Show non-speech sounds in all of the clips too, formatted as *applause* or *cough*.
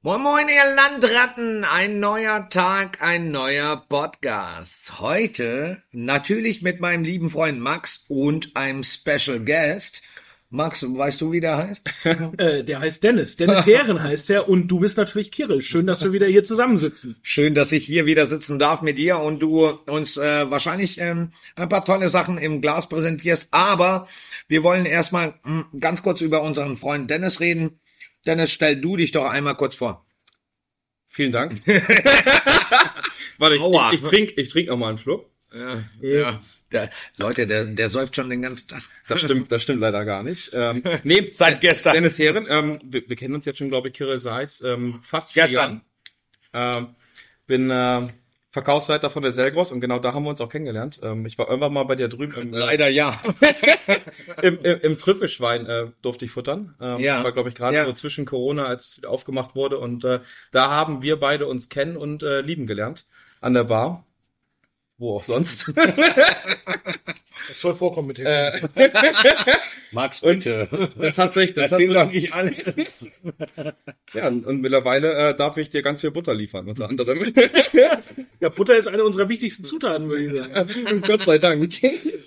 Moin Moin, ihr Landratten! Ein neuer Tag, ein neuer Podcast. Heute natürlich mit meinem lieben Freund Max und einem Special Guest. Max, weißt du, wie der heißt? *laughs* äh, der heißt Dennis. Dennis Heeren heißt er und du bist natürlich Kirill. Schön, dass wir wieder hier zusammensitzen. Schön, dass ich hier wieder sitzen darf mit dir und du uns äh, wahrscheinlich ähm, ein paar tolle Sachen im Glas präsentierst. Aber wir wollen erstmal mh, ganz kurz über unseren Freund Dennis reden. Dennis, stell du dich doch einmal kurz vor. Vielen Dank. *laughs* Warte, ich, Aua. ich, ich trinke ich trink noch mal einen Schluck. Ja, ja. Der, Leute, der, der säuft schon den ganzen Tag. Das stimmt, das stimmt leider gar nicht. Ähm, *laughs* nee, Seit gestern. Dennis Heeren, ähm, wir, wir kennen uns jetzt schon, glaube ich, Kirill, seit ähm, fast vier Gestern. Jahren. Ähm, bin äh, Verkaufsleiter von der Selgros und genau da haben wir uns auch kennengelernt. Ähm, ich war irgendwann mal bei dir drüben im, Leider ja. *laughs* im, im, im Trüffelschwein äh, durfte ich futtern. Ähm, Ja. Das war, glaube ich, gerade Ja. so zwischen Corona, als aufgemacht wurde. Und äh, da haben wir beide uns kennen und äh, lieben gelernt. An der Bar. Wo auch sonst. *laughs* Das soll vorkommen mit dem. äh, *laughs* Max, bitte. das hat sich, das hat Erzähl sich, doch nicht alles. *laughs* ja, und und mittlerweile äh, darf ich dir ganz viel Butter liefern, unter anderem. *laughs* Ja, Butter ist eine unserer wichtigsten Zutaten, würde ich sagen. Gott sei Dank.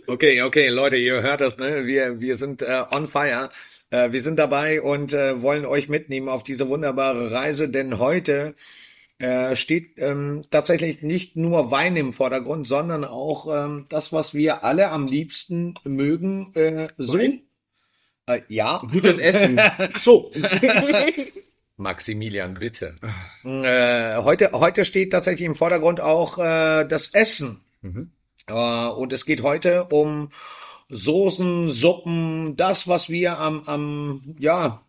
Okay, okay, Leute, ihr hört das, ne? Wir, wir sind äh, on fire. Äh, wir sind dabei und äh, wollen euch mitnehmen auf diese wunderbare Reise, denn heute äh, steht ähm, tatsächlich nicht nur Wein im Vordergrund, sondern auch ähm, das, was wir alle am liebsten mögen. Äh, so, äh, ja, Gutes *laughs* Essen. So. *laughs* Maximilian, bitte. Äh, heute, heute steht tatsächlich im Vordergrund auch äh, das Essen. Äh, und es geht heute um Soßen, Suppen, das, was wir am, am ja,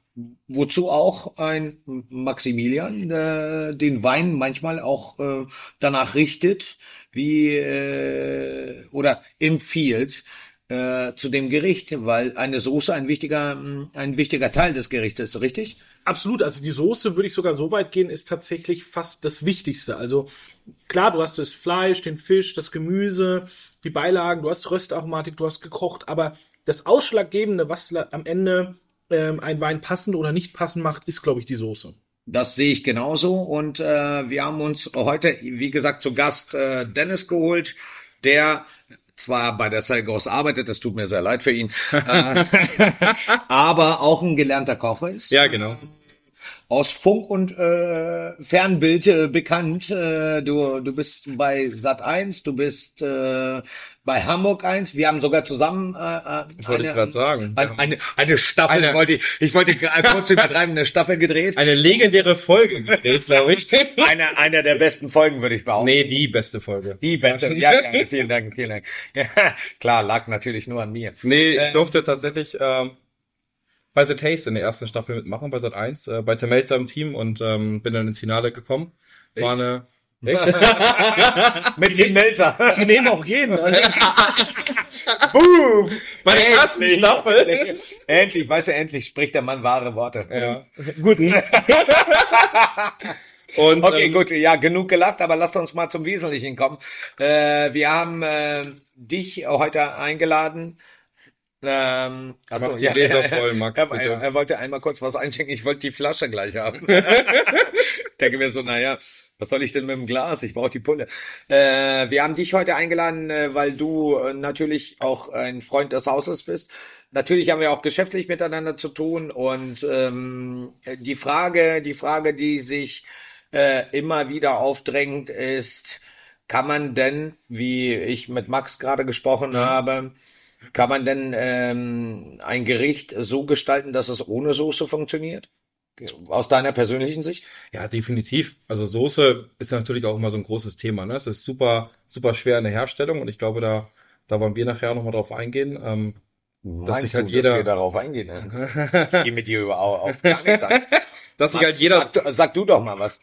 wozu auch ein Maximilian äh, den Wein manchmal auch äh, danach richtet, wie äh, oder empfiehlt äh, zu dem Gericht, weil eine Soße ein wichtiger, mh, ein wichtiger Teil des Gerichts ist, richtig? Absolut. Also die Soße würde ich sogar so weit gehen, ist tatsächlich fast das Wichtigste. Also klar, du hast das Fleisch, den Fisch, das Gemüse, die Beilagen, du hast Röstaromatik, du hast gekocht, aber das Ausschlaggebende, was am Ende ähm, ein Wein passend oder nicht passend macht, ist, glaube ich, die Soße. Das sehe ich genauso. Und äh, wir haben uns heute, wie gesagt, zu Gast äh, Dennis geholt, der zwar bei der Selgros arbeitet, das tut mir sehr leid für ihn, *laughs* äh, aber auch ein gelernter Kocher ist. ja, genau. Aus Funk und äh, Fernbild äh, bekannt. Äh, du, du bist bei Sat 1, du bist äh, bei Hamburg 1. Wir haben sogar zusammen äh, äh, wollte ich grad sagen. Eine, eine, eine Staffel, Eine- wollte ich, ich wollte *laughs* kurz übertreiben, eine Staffel gedreht. Eine legendäre Folge gedreht, glaube ich. *laughs* Eine, eine der besten Folgen, würde ich behaupten. nee, die beste Folge. Die beste. Ja, *laughs* ja, vielen Dank, vielen Dank. Ja, klar, lag natürlich nur an mir. Nee, ich durfte tatsächlich ähm, bei The Taste in der ersten Staffel mitmachen, bei Sat 1, äh, bei Tim Melzer im Team und ähm, bin dann ins Finale gekommen. War eine *laughs* Mit Tim Melzer. Die nehmen auch jeden. Also, *laughs* Boom. bei der ersten Endlich. Staffel. Endlich, weißt du, endlich spricht der Mann wahre Worte. Ja. Gut. *laughs* und Okay, ähm, gut, ja, genug gelacht, aber lasst uns mal zum Wesentlichen kommen. Äh, wir haben äh, dich heute eingeladen. Ähm, achso, Mach die Gläser voll, Max, er, bitte. er, er wollte einmal kurz was einschenken. Ich wollte die Flasche gleich haben. *laughs* Denke mir so, naja, was soll ich denn mit dem Glas? Ich brauche die Pulle. Äh, wir haben dich heute eingeladen, äh, weil du äh, natürlich auch ein Freund des Hauses bist. Natürlich haben wir auch geschäftlich miteinander zu tun und ähm, die Frage, die Frage, die sich äh, immer wieder aufdrängt, ist, kann man denn, wie ich mit Max gerade gesprochen habe, kann man denn ähm, ein Gericht so gestalten, dass es ohne Soße funktioniert? Aus deiner persönlichen Sicht? Ja, definitiv. Also Soße ist natürlich auch immer so ein großes Thema. Ne? Es ist super, super schwer in der Herstellung und ich glaube, da, da wollen wir nachher nochmal drauf eingehen. Ähm, dass sich halt du, jeder, dass wir darauf eingehen? Ne? *laughs* Ich gehe mit dir über, auf gar nichts ein. *laughs* dass sich halt jeder, sag, du- sag du doch mal was.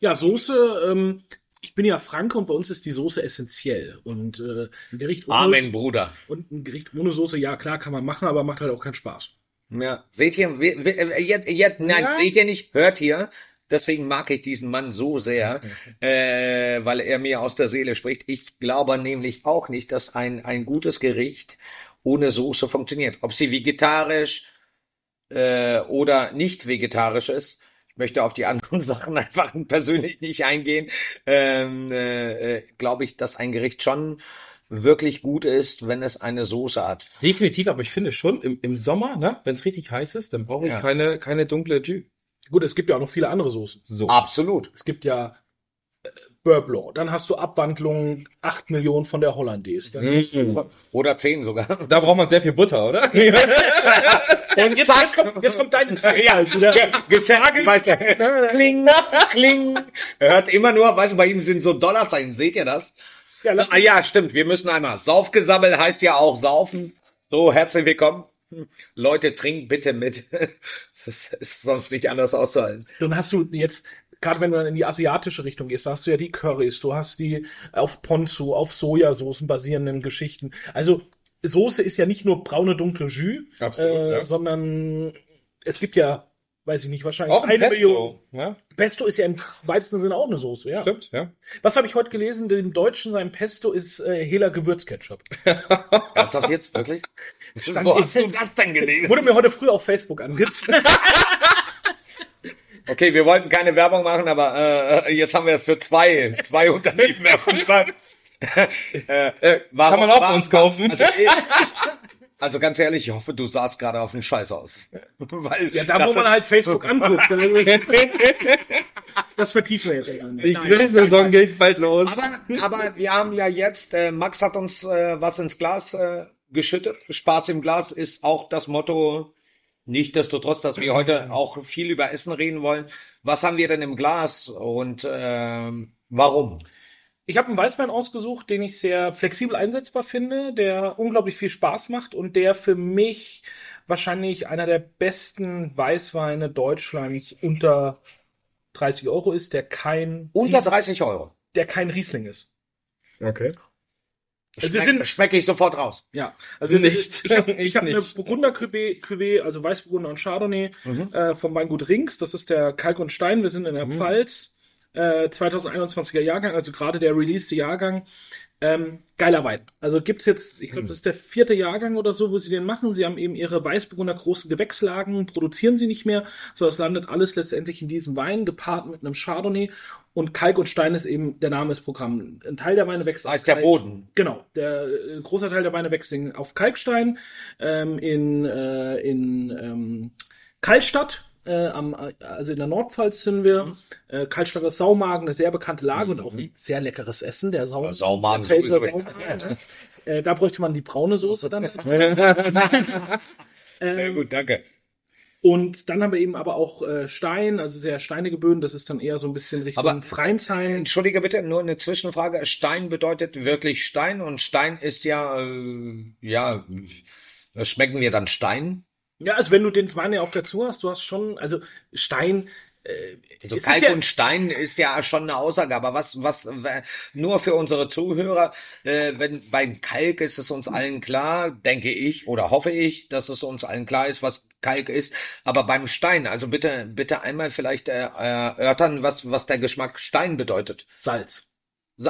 ja, Soße, ähm, ich bin ja Franke und bei uns ist die Soße essentiell. Und äh, ein Gericht ohne Amen, Bruder. und ein Gericht ohne Soße, ja klar, kann man machen, aber macht halt auch keinen Spaß. Ja, seht ihr, we- we- äh, jetzt, jetzt, nein, Ja. seht ihr nicht, hört ihr, deswegen mag ich diesen Mann so sehr, äh, weil er mir aus der Seele spricht. Ich glaube nämlich auch nicht, dass ein, ein gutes Gericht ohne Soße funktioniert. Ob sie vegetarisch äh, oder nicht vegetarisch ist. Ich möchte auf die anderen *laughs* Sachen einfach persönlich nicht eingehen, ähm, äh, äh, glaube ich, dass ein Gericht schon wirklich gut ist, wenn es eine Soße hat. Definitiv, aber ich finde schon, im, im Sommer, ne, wenn es richtig heiß ist, dann brauche ich Ja. keine, keine dunkle Jus. Gut, es gibt ja auch noch viele andere Soßen. So. Absolut. Es gibt ja Blanc, dann hast du Abwandlungen 8 Millionen von der Hollandaise. Mhm. du, Oder zehn sogar. Da braucht man sehr viel Butter, oder? *laughs* Und jetzt, jetzt, kommt, jetzt kommt deine *laughs* Zeit. Ja, weißt du, kling, kling. Er hört immer nur, weißt du, bei ihm sind so Dollarzeichen, seht ihr das? Ja, lass Ah ja, stimmt, wir müssen einmal. Saufgesammelt heißt ja auch saufen. So, herzlich willkommen. Leute, trinkt bitte mit. *laughs* Das ist, ist sonst nicht anders auszuhalten. Dann hast du jetzt, gerade wenn du dann in die asiatische Richtung gehst, da hast du ja die Currys, du hast die auf Ponzu, auf Sojasoßen basierenden Geschichten. Also Soße ist ja nicht nur braune, dunkle Jus, Absolut, äh, ja. sondern es gibt ja, weiß ich nicht, wahrscheinlich Auch ein eine Pesto. Million. Ja, Pesto ist ja im weitesten Sinne auch eine Soße, ja. stimmt, ja. Was habe ich heute gelesen? Dem Deutschen sein Pesto ist äh, Hela Gewürzketchup. *laughs* Ernsthaft jetzt? Wirklich? Stand Wo hast du das denn gelesen? Wurde mir heute früh auf Facebook angezeigt. *laughs* Okay, wir wollten keine Werbung machen, aber äh, jetzt haben wir für zwei, zwei Unternehmen *laughs* Werbung gemacht. Äh, Warum- kann man auch bei warum- uns kaufen. Also, ich- *laughs* also ganz ehrlich, ich hoffe, du sahst gerade auf den Scheiß aus. *laughs* Weil Ja, da das wo man halt Facebook anguckt. Das vertiefen wir jetzt nicht. Die Grillsaison geht bald los. Aber, aber wir haben ja jetzt, äh, Max hat uns äh, was ins Glas äh, geschüttet. Spaß im Glas ist auch das Motto. Nichtsdestotrotz, dass wir heute auch viel über Essen reden wollen. Was haben wir denn im Glas und ähm, warum? Ich habe einen Weißwein ausgesucht, den ich sehr flexibel einsetzbar finde, der unglaublich viel Spaß macht und der für mich wahrscheinlich einer der besten Weißweine Deutschlands unter 30 Euro ist, der kein, Unter Ries- 30 Euro. der kein Riesling ist. Okay. Also wir Schmeck, sind- schmecke ich sofort raus. Ja, also Nicht. sind- ich habe *laughs* hab eine. Burgunder Cuvée, also Weißburgunder und Chardonnay äh, vom Weingut Rings. Das ist der Kalk und Stein. Wir sind in der Pfalz. Äh, 2021er Jahrgang, also gerade der released Jahrgang. Ähm, geiler Wein. Also gibt's jetzt, ich glaube, das ist der vierte Jahrgang oder so, wo sie den machen. Sie haben eben ihre Weißburgunder großen Gewächslagen, produzieren sie nicht mehr, so das landet alles letztendlich in diesem Wein, gepaart mit einem Chardonnay. Und Kalk und Stein ist eben der Name des Programms. Ein Teil der Weine wächst Das auf heißt der Kalk- Boden. Genau, der äh, ein großer Teil der Weine wächst auf Kalkstein ähm, in, äh, in ähm, Kaltstadt. Äh, am, also in der Nordpfalz sind wir. Mhm. Äh, ist Saumagen, eine sehr bekannte Lage und auch ein sehr leckeres Essen. Der Sau Ja, Saumagen der. Saumagen, *laughs* ne? äh, da bräuchte man die braune Soße dann. *laughs* Sehr gut, danke. Und dann haben wir eben aber auch äh, Stein, also sehr steinige Böden. Das ist dann eher so ein bisschen Richtung Aber- Freinsheim. Entschuldige bitte, nur eine Zwischenfrage. Stein bedeutet wirklich Stein und Stein ist ja, äh, ja, äh, schmecken wir dann Stein? Ja, also wenn du den ja auf dazu hast, du hast schon, also Stein. Äh, Also es Kalk ja- und Stein ist ja schon eine Aussage, aber was, was, äh, nur für unsere Zuhörer, äh, wenn bei Kalk ist es uns allen klar, denke ich oder hoffe ich, dass es uns allen klar ist, was Kalk ist, aber beim Stein, also bitte, bitte einmal vielleicht äh, erörtern, was, was der Geschmack Stein bedeutet. Salz.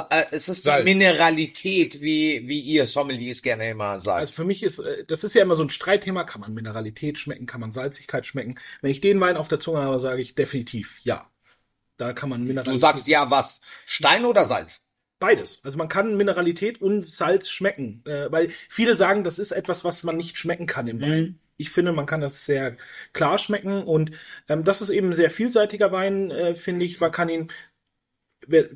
Äh, es ist Salz. die Mineralität, wie, wie ihr Sommeliers gerne immer sagt. Also für mich ist, äh, das ist ja immer so ein Streitthema, kann man Mineralität schmecken, kann man Salzigkeit schmecken. Wenn ich den Wein auf der Zunge habe, sage ich definitiv ja. Da kann man Mineralität. du sagst ja was? Stein oder Salz? beides. Also man kann Mineralität und Salz schmecken, äh, weil viele sagen, das ist etwas, was man nicht schmecken kann im Wein. Ich finde, man kann das sehr klar schmecken und ähm, das ist eben ein sehr vielseitiger Wein, äh, finde ich. Man kann ihn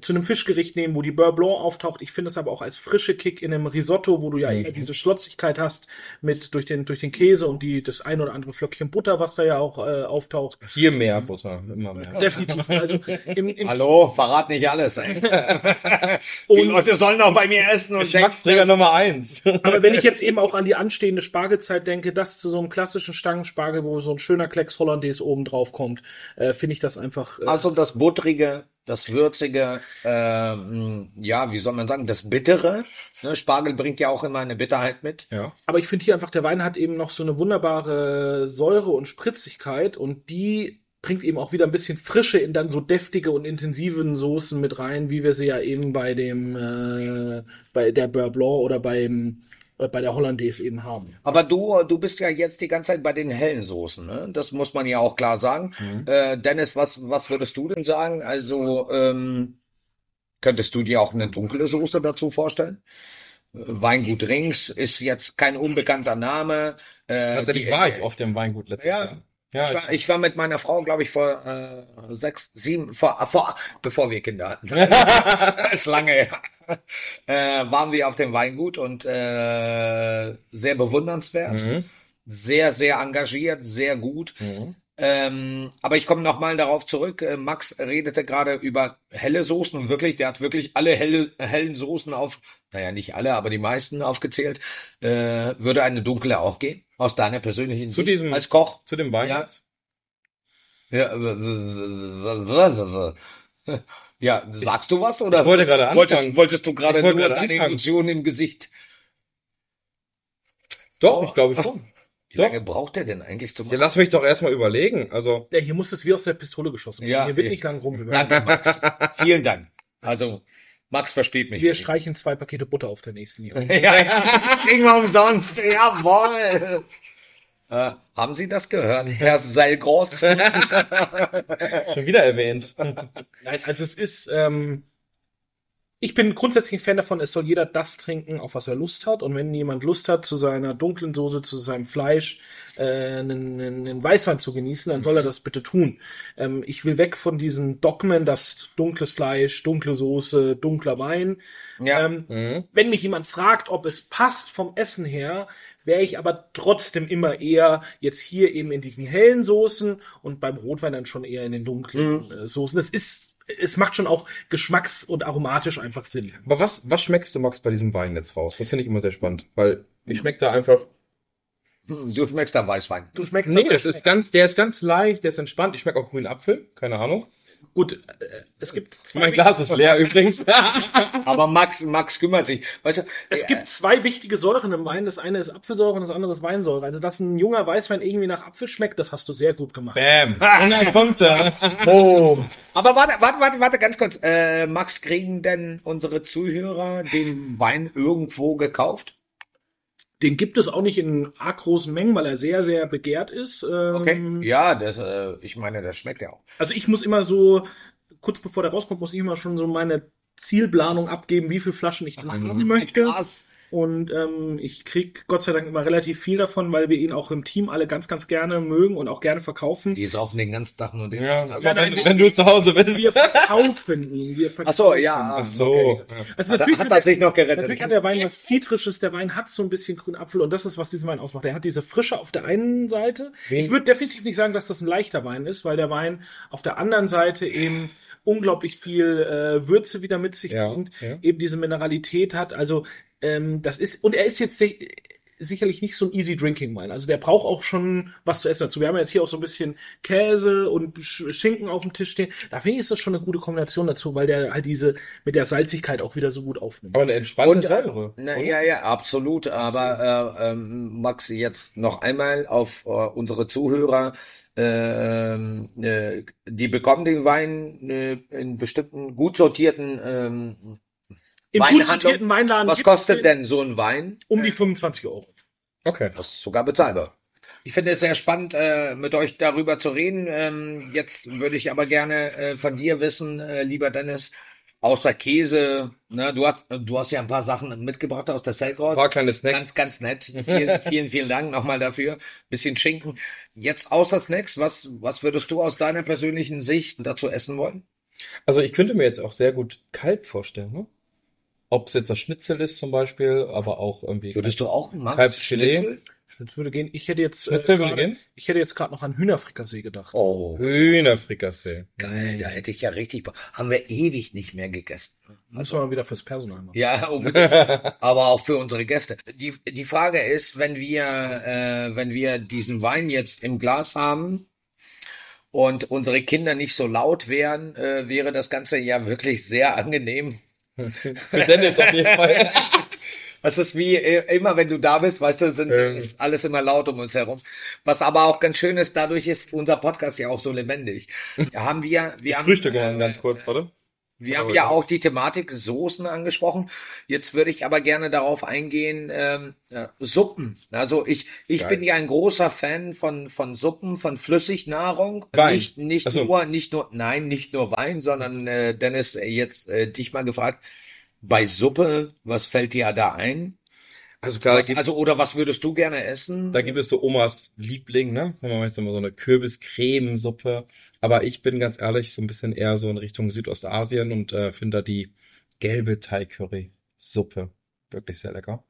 zu einem Fischgericht nehmen, wo die Beurre Blanc auftaucht. Ich finde es aber auch als frische Kick in einem Risotto, wo du ja eher diese Schlotzigkeit hast mit durch den durch den Käse und die das ein oder andere Flöckchen Butter, was da ja auch äh, auftaucht. Hier mehr Butter, immer mehr. Definitiv. Also im, im, *laughs* Hallo, verrat nicht alles. Ey. *laughs* die Und- Leute sollen auch bei mir essen und Geschmacksträger Nummer eins. *laughs* Aber wenn ich jetzt eben auch an die anstehende Spargelzeit denke, das zu so einem klassischen Stangenspargel, wo so ein schöner Klecks Hollandaise oben drauf kommt, äh, finde ich das einfach. Äh, Also das Buttrige, das Würzige, ähm, ja, wie soll man sagen, das Bittere. Ne, Spargel bringt ja auch immer eine Bitterheit mit. Ja. aber ich finde hier einfach, der Wein hat eben noch so eine wunderbare Säure und Spritzigkeit und die bringt eben auch wieder ein bisschen Frische in dann so deftige und intensiven Soßen mit rein, wie wir sie ja eben bei dem, äh, bei der Beurre Blanc oder beim äh, bei der Hollandaise eben haben. Aber du, du bist ja jetzt die ganze Zeit bei den hellen Soßen, ne? Das muss man ja auch klar sagen. Äh, Dennis, was, was würdest du denn sagen? Also, ähm, könntest du dir auch eine dunkle Soße dazu vorstellen? Äh, Weingut Rings ist jetzt kein unbekannter Name. Äh, Tatsächlich die- war ich auf dem Weingut letztes Ja. Jahr. Ja, ich, war, ich war mit meiner Frau, glaube ich, vor äh, sechs, sieben, vor, vor, bevor wir Kinder hatten. *laughs* *laughs* ist lange her. Äh, waren wir auf dem Weingut und äh, sehr bewundernswert, Mhm. sehr, sehr engagiert, sehr gut. Mhm. Ähm, aber ich komme nochmal darauf zurück. Äh, Max redete gerade über helle Soßen und wirklich, der hat wirklich alle helle, hellen Soßen auf, naja, nicht alle, aber die meisten aufgezählt. Äh, würde eine dunkle auch gehen? Aus deiner persönlichen Zu Sicht diesem- als Koch? Zu dem Wein Ja. jetzt? Ja, ja, sagst du was oder Ich wollte gerade wolltest, anfangen. wolltest du gerade Ich nur wollte gerade deine anfangen. Illusion im Gesicht? Doch, ich glaube schon. *laughs* Wie Doch. lange braucht der denn eigentlich zum Ja, lass mich doch erstmal überlegen. Also, Ja, hier muss es wie aus der Pistole geschossen werden. Ja, hier wird eh. nicht lang rum. Danke, Max. Vielen Dank. Also, Max versteht mich. Wir nicht. streichen zwei Pakete Butter auf der nächsten Lieferung. *laughs* Ja, ja, *laughs* kriegen wir umsonst. Jawohl. Äh, haben Sie das gehört, Herr Seilgroß? *laughs* schon wieder erwähnt. Nein, also es ist, ähm, ich bin grundsätzlich ein Fan davon, es soll jeder das trinken, auf was er Lust hat. Und wenn jemand Lust hat, zu seiner dunklen Soße, zu seinem Fleisch, äh, einen, einen Weißwein zu genießen, dann soll er das bitte tun. Ähm, ich will weg von diesen Dogmen, dass dunkles Fleisch, dunkle Soße, dunkler Wein. Ja. Ähm, Mhm. wenn mich jemand fragt, ob es passt vom Essen her, wäre ich aber trotzdem immer eher jetzt hier eben in diesen hellen Soßen und beim Rotwein dann schon eher in den dunklen äh, Soßen. Es ist, es macht schon auch geschmacks- und aromatisch einfach Sinn. Aber was, was schmeckst du, Max, bei diesem Wein jetzt raus? Das finde ich immer sehr spannend, weil ich schmeckt da einfach. Du schmeckst da Weißwein. Du schmeckst Nee, das ist ganz, der ist ganz leicht, der ist entspannt. Ich schmecke auch grünen Apfel, keine Ahnung. Gut. Äh, es gibt *laughs* zwei Mein Glas ist leer *laughs* übrigens. Aber Max, Max kümmert sich. Weißt du, Es äh, gibt zwei wichtige Säuren im Wein. Das eine ist Apfelsäure und das andere ist Weinsäure. Also, dass ein junger Weißwein irgendwie nach Apfel schmeckt, das hast du sehr gut gemacht. Bam. 100 Punkte. Oh. Aber warte, warte, warte, warte, ganz kurz. Äh, Max, kriegen denn unsere Zuhörer den Wein irgendwo gekauft? Den gibt es auch nicht in arg großen Mengen, weil er sehr, sehr begehrt ist. Ähm, Okay. Ja, das, äh, ich meine, das schmeckt ja auch. Also ich muss immer so, kurz bevor der rauskommt, muss ich immer schon so meine Zielplanung abgeben, wie viele Flaschen ich dann haben möchte. Krass. Und ähm, ich krieg Gott sei Dank immer relativ viel davon, weil wir ihn auch im Team alle ganz, ganz gerne mögen und auch gerne verkaufen. Die saufen den ganzen Tag nur den. Ja, Also, aber wenn, wenn du zu Hause bist. Wir verkaufen ihn. Wir verkaufen Ach so, ja. Ach so. okay. Also Hat, natürlich hat hat, er der, sich noch gerettet. natürlich hat der Wein was Zitrisches. Der Wein hat so ein bisschen grünen Apfel und das ist, was diesen Wein ausmacht. Er hat diese Frische auf der einen Seite. Wen- Ich würde definitiv nicht sagen, dass das ein leichter Wein ist, weil der Wein auf der anderen Seite eben unglaublich viel äh, Würze wieder mit sich Ja, bringt, ja. eben diese Mineralität hat. Also ähm, das ist und er ist jetzt si- sicherlich nicht so ein easy drinking Wein. Also der braucht auch schon was zu essen dazu. Wir haben jetzt hier auch so ein bisschen Käse und Sch- Schinken auf dem Tisch stehen. Da finde ich ist das schon eine gute Kombination dazu, weil der halt diese mit der Salzigkeit auch wieder so gut aufnimmt. Aber eine entspannte Und, äh, Säure. Na, ja, ja, absolut. Aber äh, ähm, Max, jetzt noch einmal auf äh, unsere Zuhörer. ähm, äh, die bekommen den Wein äh, in bestimmten gut sortierten ähm, Im gut Weinladen Was kostet den denn so ein Wein? Um die 25 Euro. Okay. Das ist sogar bezahlbar. Ich finde es sehr spannend, äh, mit euch darüber zu reden. Ähm, jetzt würde ich aber gerne äh, von dir wissen, äh, lieber Dennis, außer Käse, ne, du hast, du hast ja ein paar Sachen mitgebracht aus der Selkos. Ein paar kleine Snacks. Ganz, ganz nett. Vielen, *laughs* vielen, vielen Dank nochmal dafür. Bisschen Schinken. Jetzt außer Snacks, was, was würdest du aus deiner persönlichen Sicht dazu essen wollen? Also ich könnte mir jetzt auch sehr gut kalt vorstellen, ne? Ob es jetzt das Schnitzel ist zum Beispiel, aber auch irgendwie. Würdest du auch Max? Kalbsfilet? Schnitzel? Das würde gehen. Ich hätte jetzt, äh, Schnitzel würde gerade- gehen? ich hätte jetzt gerade noch an Hühnerfrikassee gedacht. Oh, Hühnerfrikassee. geil, da hätte ich ja richtig, haben wir ewig nicht mehr gegessen. Muss man mal wieder fürs Personal machen. Ja, unbedingt. *laughs* aber auch für unsere Gäste. Die, die Frage ist, wenn wir, äh, wenn wir diesen Wein jetzt im Glas haben und unsere Kinder nicht so laut wären, äh, wäre das Ganze ja wirklich sehr angenehm. *laughs* Für Dennis auf jeden Fall. *laughs* Das ist wie äh, immer, wenn du da bist, weißt du, sind, Ähm. ist alles immer laut um uns herum. Was aber auch ganz schön ist, dadurch ist unser Podcast ja auch so lebendig. *laughs* Da haben wir, wir Ich haben, frühstücke mal ganz kurz, warte. Wir haben ja auch die Thematik Soßen angesprochen. Jetzt würde ich aber gerne darauf eingehen, ähm, äh, Suppen. Also ich, ich Geil. bin ja ein großer Fan von, von Suppen, von Flüssignahrung. Wein. Nicht, nicht so. nur, nicht nur, nein, nicht nur Wein, sondern äh, Dennis, äh, jetzt äh, dich mal gefragt, bei Suppe, was fällt dir da ein? Also klar, Was, also, oder was würdest du gerne essen? da gibt es so Omas Liebling, ne? Wenn man jetzt immer so eine Kürbis-Cremesuppe. Aber ich bin ganz ehrlich so ein bisschen eher so in Richtung Südostasien und äh, finde da die gelbe Thai-Curry-Suppe wirklich sehr lecker.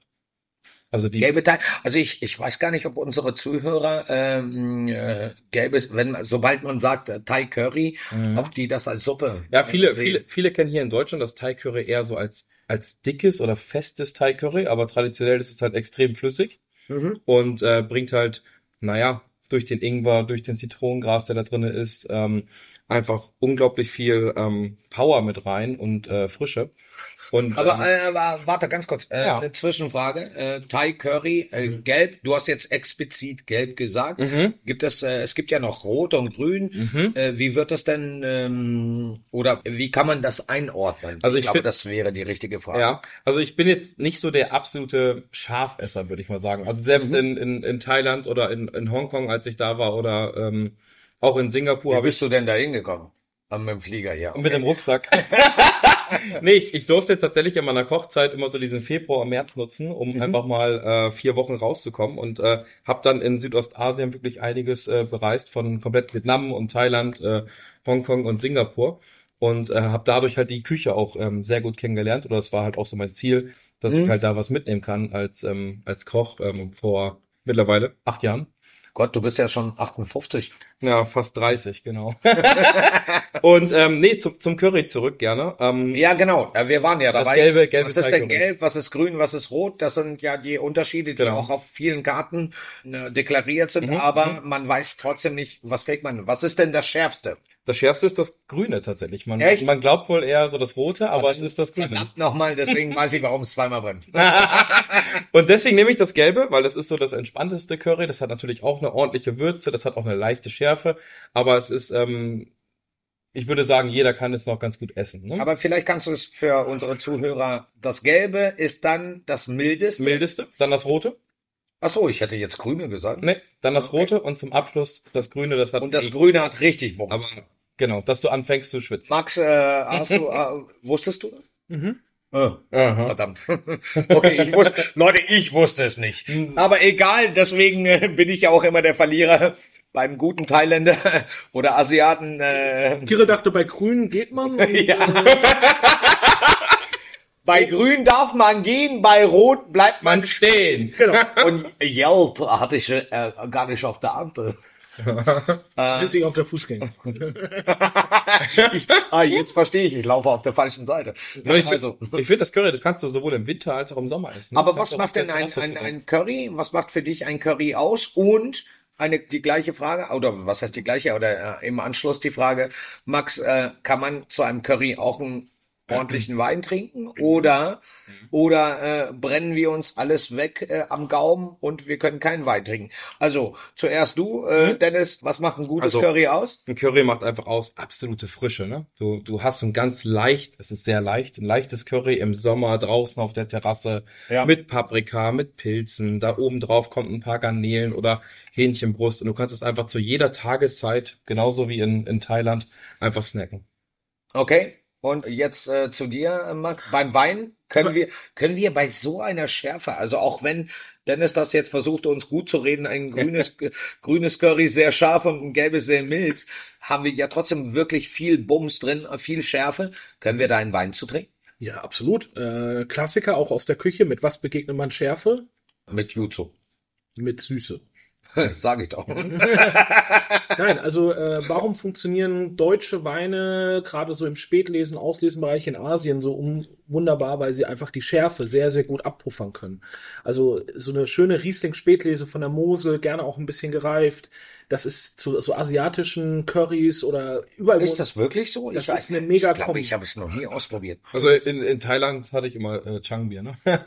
Also die, Gelbe Thai, also ich, ich weiß gar nicht, ob unsere Zuhörer ähm, äh, gelbes, wenn sobald man sagt äh, Thai Curry, ob die das als Suppe Mhm. ja, viele, sehen. viele, viele kennen hier in Deutschland das Thai-Curry eher so als, als dickes oder festes Thai-Curry, aber traditionell ist es halt extrem flüssig. Mhm. und äh, bringt halt, naja, durch den Ingwer, durch den Zitronengras, der da drinne ist, ähm, einfach unglaublich viel ähm, Power mit rein und äh, Frische. Und Aber ähm, äh, wa- warte ganz kurz, äh, Ja. eine Zwischenfrage. Äh, Thai Curry, äh, gelb, du hast jetzt explizit gelb gesagt. Mhm. Gibt es, äh, es gibt ja noch rot und grün. Äh, wie wird das denn, ähm, oder wie kann man das einordnen? Also ich glaube, find- das wäre die richtige Frage. ja, also ich bin jetzt nicht so der absolute Schafesser, würde ich mal sagen. Also selbst Mhm. in, in, in Thailand oder in, in Hongkong, als ich da war, oder ähm, auch in Singapur, Wie habe ich bist du denn da hingekommen? Ah, Mit dem Flieger, ja. mit dem Rucksack. *laughs* nee, ich, ich durfte tatsächlich in meiner Kochzeit immer so diesen Februar März nutzen, um einfach mal äh, vier Wochen rauszukommen und äh, habe dann in Südostasien wirklich einiges äh, bereist, von komplett Vietnam und Thailand, äh, Hongkong und Singapur und äh, habe dadurch halt die Küche auch ähm, sehr gut kennengelernt oder das war halt auch so mein Ziel, dass ich halt da was mitnehmen kann als ähm, als Koch ähm, vor mittlerweile acht Jahren. Gott, du bist ja schon 58. Ja, fast 30, genau. *laughs* und ähm, nee, zum, zum Curry zurück gerne. Ähm, Ja, genau. Wir waren ja Das dabei. gelbe- gelbe was ist denn gelb? Was ist grün? Was ist rot? Das sind ja die Unterschiede, die Genau. auch auf vielen Karten äh, deklariert sind. Mhm, Aber man weiß trotzdem nicht, was kriegt man. Was ist denn das Schärfste? Das Schärfste ist das Grüne tatsächlich. Man, Echt? man glaubt wohl eher so das Rote, aber es ist das Grüne. Verdammt nochmal, deswegen weiß ich, warum es zweimal brennt. *laughs* Und deswegen nehme ich das Gelbe, weil das ist so das entspannteste Curry. Das hat natürlich auch eine ordentliche Würze, das hat auch eine leichte Schärfe, aber es ist, ähm, ich würde sagen, jeder kann es noch ganz gut essen. Ne? Aber vielleicht kannst du es für unsere Zuhörer. Das Gelbe ist dann das mildeste. Mildeste, dann das Rote, Ach so, ich hätte jetzt Grüne gesagt. ne, dann das Okay. Rote und zum Abschluss das Grüne, das hat Und das Grüne hat richtig aber Bums. Genau, dass du anfängst zu schwitzen. Max, äh, hast du, äh, wusstest du das? Mhm. Oh, Aha. verdammt. *laughs* Okay, ich wusste, Leute, ich wusste es nicht. Aber egal, deswegen äh, bin ich ja auch immer der Verlierer beim guten Thailänder *laughs* oder Asiaten. Äh, Kirill dachte, bei Grün geht man. *laughs* Und, Ja. äh, bei Grün darf man gehen, bei Rot bleibt man. Man stehen. genau. Und Yelp hatte ich äh, gar nicht auf der Ampel. *laughs* Bis ich auf der Fußgänger. *laughs* Ich, ah, jetzt verstehe ich, ich laufe auf der falschen Seite. Ich Also, finde, ich find, das Curry, das kannst du sowohl im Winter als auch im Sommer essen. aber Das was kannst du macht denn ein, ein, ein Curry? Was macht für dich ein Curry aus? Und eine, die gleiche Frage, oder was heißt die gleiche, oder äh, im Anschluss die Frage, Max, äh, kann man zu einem Curry auch einen ordentlichen Wein trinken oder oder äh, brennen wir uns alles weg äh, am Gaumen und wir können keinen Wein trinken. Also zuerst du, äh, Dennis, was macht ein gutes Also- Curry aus? Ein Curry macht einfach aus absolute Frische, ne? Du, du hast so ein ganz leicht, es ist sehr leicht, ein leichtes Curry im Sommer draußen auf der Terrasse Ja. mit Paprika, mit Pilzen. Da oben drauf kommt ein paar Garnelen oder Hähnchenbrust und du kannst es einfach zu jeder Tageszeit, genauso wie in, in Thailand, einfach snacken. Okay. Und jetzt äh, zu dir, Max. Beim Wein können wir können wir bei so einer Schärfe, also auch wenn Dennis das jetzt versucht, uns gut zu reden, ein grünes *laughs* grünes Curry sehr scharf und ein gelbes sehr mild, haben wir ja trotzdem wirklich viel Bums drin, viel Schärfe. Können wir da einen Wein zu trinken? Ja, absolut. Äh, Klassiker auch aus der Küche. Mit was begegnet man Schärfe? Mit Jutsu. Mit Süße. *laughs* Sag ich doch. *laughs* Nein, also äh, warum funktionieren deutsche Weine gerade so im Spätlesen, Auslesenbereich in Asien so um, wunderbar, weil sie einfach die Schärfe sehr, sehr gut abpuffern können. Also so eine schöne Riesling-Spätlese von der Mosel, gerne auch ein bisschen gereift. Das ist zu so asiatischen Currys oder überall. Ist das wirklich so? Das ich ist eine mega Ich glaube, ich habe es noch nie ausprobiert. Also in, in Thailand hatte ich immer äh, Changbier, ne? *laughs*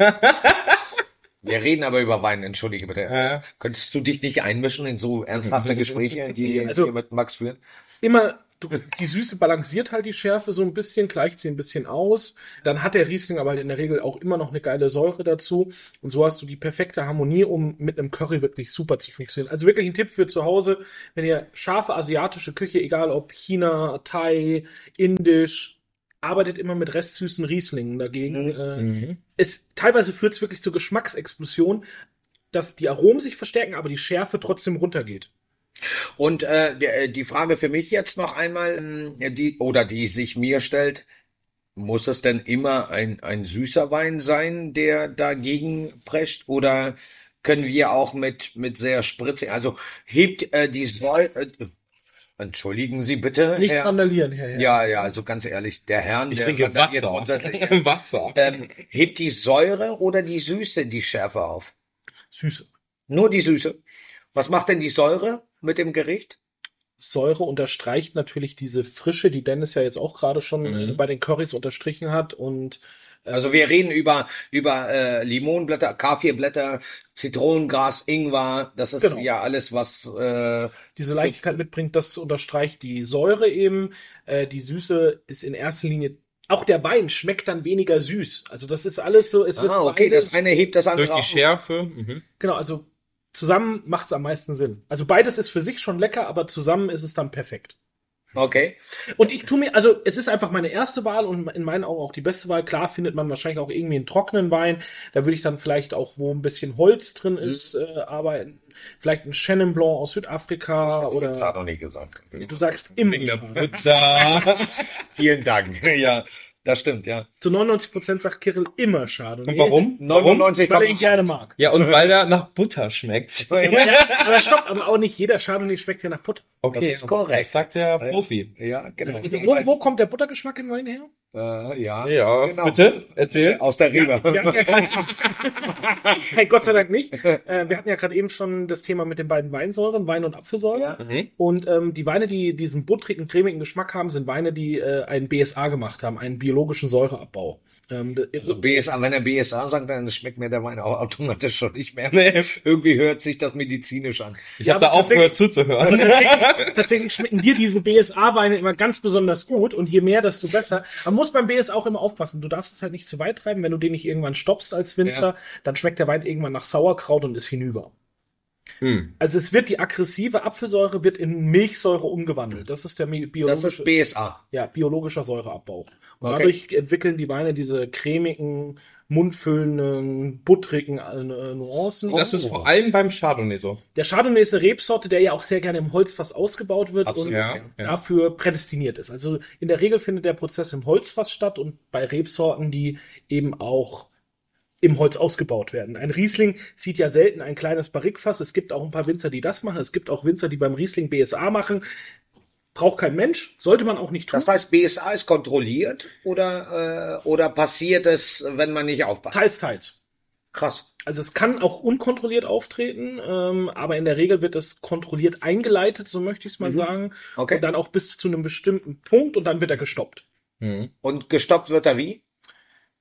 Wir reden aber über Wein, entschuldige bitte. Ja. Könntest du dich nicht einmischen in so ernsthafte Gespräche, die Also- wir mit Max führen? immer du, die Süße balanciert halt die Schärfe so ein bisschen, gleicht sie ein bisschen aus. Dann hat der Riesling aber halt in der Regel auch immer noch eine geile Säure dazu. Und so hast du die perfekte Harmonie, um mit einem Curry wirklich super zu funktionieren. Also wirklich ein Tipp für zu Hause, wenn ihr scharfe asiatische Küche, egal ob China, Thai, Indisch, arbeitet immer mit restsüßen Rieslingen dagegen. Äh, Mhm. es teilweise führt es wirklich zur Geschmacksexplosion, dass die Aromen sich verstärken, aber die Schärfe trotzdem runtergeht. Und äh, die, die Frage für mich jetzt noch einmal, mh, die oder die sich mir stellt, muss es denn immer ein, ein süßer Wein sein, der dagegen prescht? Oder können wir auch mit, mit sehr spritzig, also hebt äh, die Säure, äh, entschuldigen Sie bitte, Nicht Herr, randalieren, Herr. Herr. ja, ja, also ganz ehrlich, der Herrn, Ich der trinke Wasser. grundsätzlich. *laughs* Wasser. ähm, hebt die Säure oder die Süße die Schärfe auf? Süße. Nur die Süße. Was macht denn die Säure mit dem Gericht? Säure unterstreicht natürlich diese Frische, die Dennis ja jetzt auch gerade schon Mhm. äh, bei den Currys unterstrichen hat. Und Also wir reden über über äh, Limonenblätter, Kaffeeblätter, Zitronengras, Ingwer. Das ist Genau. ja alles, was äh, diese Leichtigkeit mitbringt, das unterstreicht die Säure eben. Äh, die Süße ist in erster Linie, auch der Wein schmeckt dann weniger süß. Also das ist alles so, es wird ah, okay, beides, das eine hebt das andere Durch die auf. Schärfe. Mhm. genau, also zusammen macht es am meisten Sinn. Also beides ist für sich schon lecker, aber zusammen ist es dann perfekt. Okay. Und ich tue mir, also es ist einfach meine erste Wahl und in meinen Augen auch die beste Wahl. Klar findet man wahrscheinlich auch irgendwie einen trockenen Wein. Da würde ich dann vielleicht auch, wo ein bisschen Holz drin Mhm. ist, äh, aber vielleicht ein Chenin Blanc aus Südafrika Das oder hat noch nicht gesagt. du sagst immer. *laughs* Vielen Dank. Ja, das stimmt, ja. Zu 99 Prozent sagt Kirill immer Chardonnay. Und warum? 99 Weil er ihn gerne mag. Ja, und weil er nach Butter schmeckt. *laughs* Ja, aber stopp, aber auch nicht jeder Chardonnay schmeckt ja nach Butter. Okay, Das ist korrekt. Das sagt der Profi. Ja, genau. Also, wo, wo kommt der Buttergeschmack im Wein her? Äh, ja, Ja, genau. bitte, erzähl. Aus der hatten ja grad- hey, Gott sei Dank nicht. *laughs* Äh, wir hatten ja gerade eben schon das Thema mit den beiden Weinsäuren, Wein und Apfelsäure. Ja. Mhm. Und ähm, die Weine, die diesen buttrigen, cremigen Geschmack haben, sind Weine, die äh, einen BSA gemacht haben, einen biologischen Säureabbau. Ähm, Also BSA, wenn er BSA sagt, dann schmeckt mir der Wein auch automatisch *laughs* schon nicht mehr. Nee. Irgendwie hört sich das medizinisch an. Ich Ja, habe da aufgehört zuzuhören. tatsächlich, *laughs* tatsächlich schmecken dir diese BSA-Weine immer ganz besonders gut und je mehr, desto besser. Man muss beim BSA auch immer aufpassen. Du darfst es halt nicht zu weit treiben. Wenn du den nicht irgendwann stoppst als Winzer, dann schmeckt der Wein irgendwann nach Sauerkraut und ist hinüber. Hm. Also es wird die aggressive Apfelsäure wird in Milchsäure umgewandelt. Das ist der mi- Das biologische, ist BSA. ja, biologischer Säureabbau. Und Okay. dadurch entwickeln die Weine diese cremigen, mundfüllenden, buttrigen äh, Nuancen. Das ist vor allem beim Chardonnay so. Der Chardonnay ist eine Rebsorte, der ja auch sehr gerne im Holzfass ausgebaut wird Absolut, und ja, ja. dafür prädestiniert ist. Also in der Regel findet der Prozess im Holzfass statt und bei Rebsorten, die eben auch im Holz ausgebaut werden. Ein Riesling sieht ja selten ein kleines Barrikfass. Es gibt auch ein paar Winzer, die das machen. Es gibt auch Winzer, die beim Riesling BSA machen. Braucht kein Mensch, sollte man auch nicht tun. Das heißt, BSA ist kontrolliert oder, äh, oder passiert es, wenn man nicht aufpasst? teils, teils. Krass. Also es kann auch unkontrolliert auftreten, ähm, aber in der Regel wird es kontrolliert eingeleitet, so möchte ich es mal sagen. Mhm. Okay. Und dann auch bis zu einem bestimmten Punkt und dann wird er gestoppt. Hm. Und gestoppt wird er wie?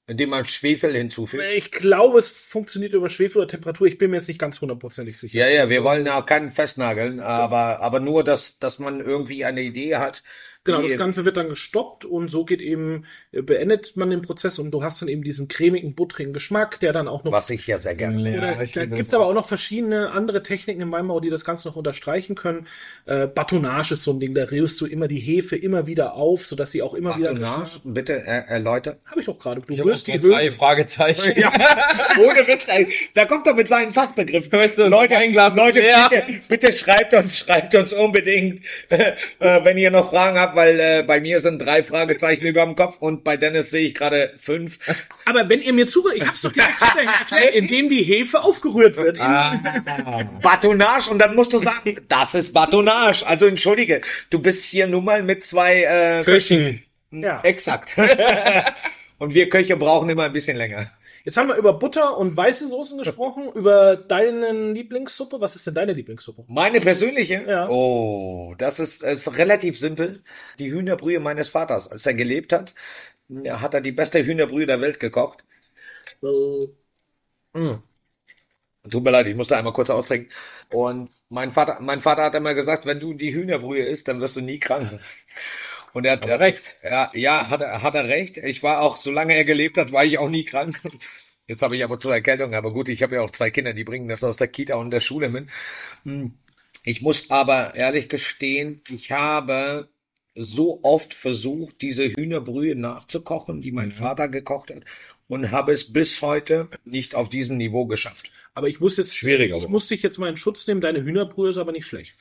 Indem man Schwefel hinzufügt? Ich glaube, es funktioniert über Schwefel oder Temperatur. Ich bin mir jetzt nicht ganz hundertprozentig sicher. Ja, ja, wir wollen ja keinen festnageln, aber, aber nur, dass, dass man irgendwie eine Idee hat. Genau, das Ganze wird dann gestoppt und so geht eben, äh, beendet man den Prozess und du hast dann eben diesen cremigen, buttrigen Geschmack, der dann auch noch Was ich ja sehr gerne. Oder da gibt's aber auch noch verschiedene andere Techniken im Weinbau, die das Ganze noch unterstreichen können. Äh, Batonnage ist so ein Ding, da rührst du immer die Hefe immer wieder auf, sodass sie auch immer wieder. Nach, bitte er, erläutert. Habe ich doch gerade. Du Ich rührst die drei. Fragezeichen. *laughs* Ohne Witz, ey. Da kommt er mit seinen Fachbegriffen. Weißt du, Leute, ein Glas Leute, bitte, bitte schreibt uns, schreibt uns unbedingt, *laughs* äh, wenn ihr noch Fragen habt, weil äh, bei mir sind drei Fragezeichen über dem Kopf und bei Dennis sehe ich gerade fünf. Aber wenn ihr mir zugehört, ich hab's doch direkt erklärt, indem die Hefe aufgerührt wird. Batonnage und dann musst du sagen, das ist Batonnage. Also entschuldige, du bist hier nun mal mit zwei äh, Köchen. Ja. exakt. *laughs* und wir Köche brauchen immer ein bisschen länger. Jetzt haben wir über Butter und weiße Soßen gesprochen, über deine Lieblingssuppe. Was ist denn deine Lieblingssuppe? Meine persönliche? Ja. Oh, das ist, ist relativ simpel. Die Hühnerbrühe meines Vaters, als er gelebt hat, ja, hat er die beste Hühnerbrühe der Welt gekocht. Äh, Tut mir leid, ich musste einmal kurz austrinken. Und mein Vater, mein Vater hat immer gesagt, wenn du die Hühnerbrühe isst, dann wirst du nie krank. Und er hat, er recht. Ja, ja, hat er, hat er recht. Ich war auch, solange er gelebt hat, war ich auch nie krank. *laughs* Jetzt habe ich aber zur Erkältung, aber gut, ich habe ja auch zwei Kinder, die bringen das aus der Kita und der Schule mit. Hm. Ich muss aber ehrlich gestehen, ich habe so oft versucht, diese Hühnerbrühe nachzukochen, die mein Vater gekocht hat, und habe es bis heute nicht auf diesem Niveau geschafft. Aber ich muss jetzt, Schwierig, ich muss dich jetzt mal in Schutz nehmen. Deine Hühnerbrühe ist aber nicht schlecht.